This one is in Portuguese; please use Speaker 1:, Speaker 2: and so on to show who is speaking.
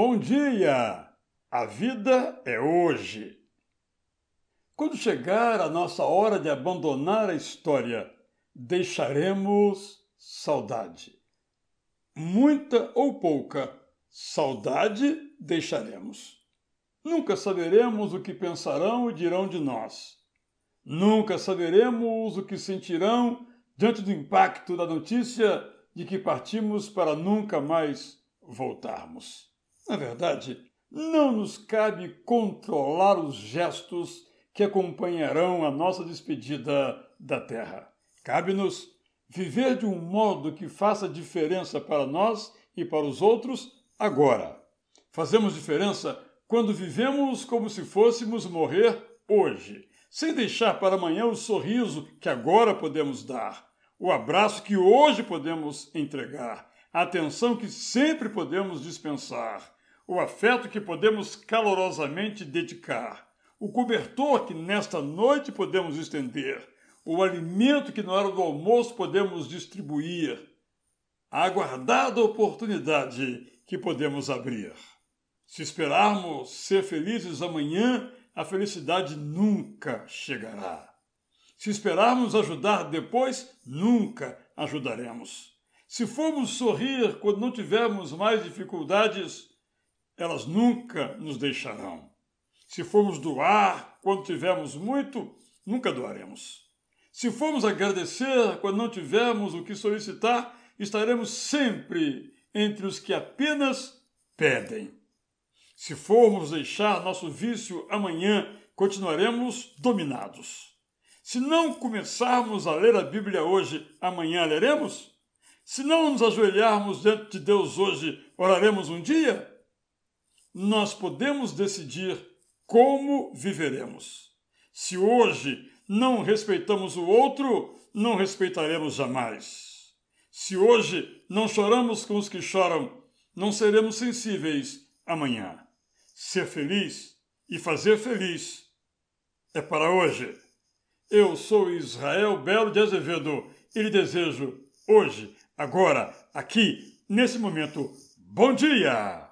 Speaker 1: Bom dia! A vida é hoje. Quando chegar a nossa hora de abandonar a história, deixaremos saudade. Muita ou pouca, saudade deixaremos. Nunca saberemos o que pensarão e dirão de nós. Nunca saberemos o que sentirão diante do impacto da notícia de que partimos para nunca mais voltarmos. Na verdade, não nos cabe controlar os gestos que acompanharão a nossa despedida da Terra. Cabe-nos viver de um modo que faça diferença para nós e para os outros agora. Fazemos diferença quando vivemos como se fôssemos morrer hoje, sem deixar para amanhã o sorriso que agora podemos dar, o abraço que hoje podemos entregar, a atenção que sempre podemos dispensar o afeto que podemos calorosamente dedicar, o cobertor que nesta noite podemos estender, o alimento que na hora do almoço podemos distribuir, a aguardada oportunidade que podemos abrir. Se esperarmos ser felizes amanhã, a felicidade nunca chegará. Se esperarmos ajudar depois, nunca ajudaremos. Se formos sorrir quando não tivermos mais dificuldades, elas nunca nos deixarão. Se formos doar quando tivermos muito, nunca doaremos. Se formos agradecer quando não tivermos o que solicitar, estaremos sempre entre os que apenas pedem. Se formos deixar nosso vício amanhã, continuaremos dominados. Se não começarmos a ler a Bíblia hoje, amanhã leremos? Se não nos ajoelharmos diante de Deus hoje, oraremos um dia? Nós podemos decidir como viveremos. Se hoje não respeitamos o outro, não respeitaremos jamais. Se hoje não choramos com os que choram, não seremos sensíveis amanhã. Ser feliz e fazer feliz é para hoje. Eu sou Israel Belo de Azevedo e lhe desejo hoje, agora, aqui, nesse momento, bom dia!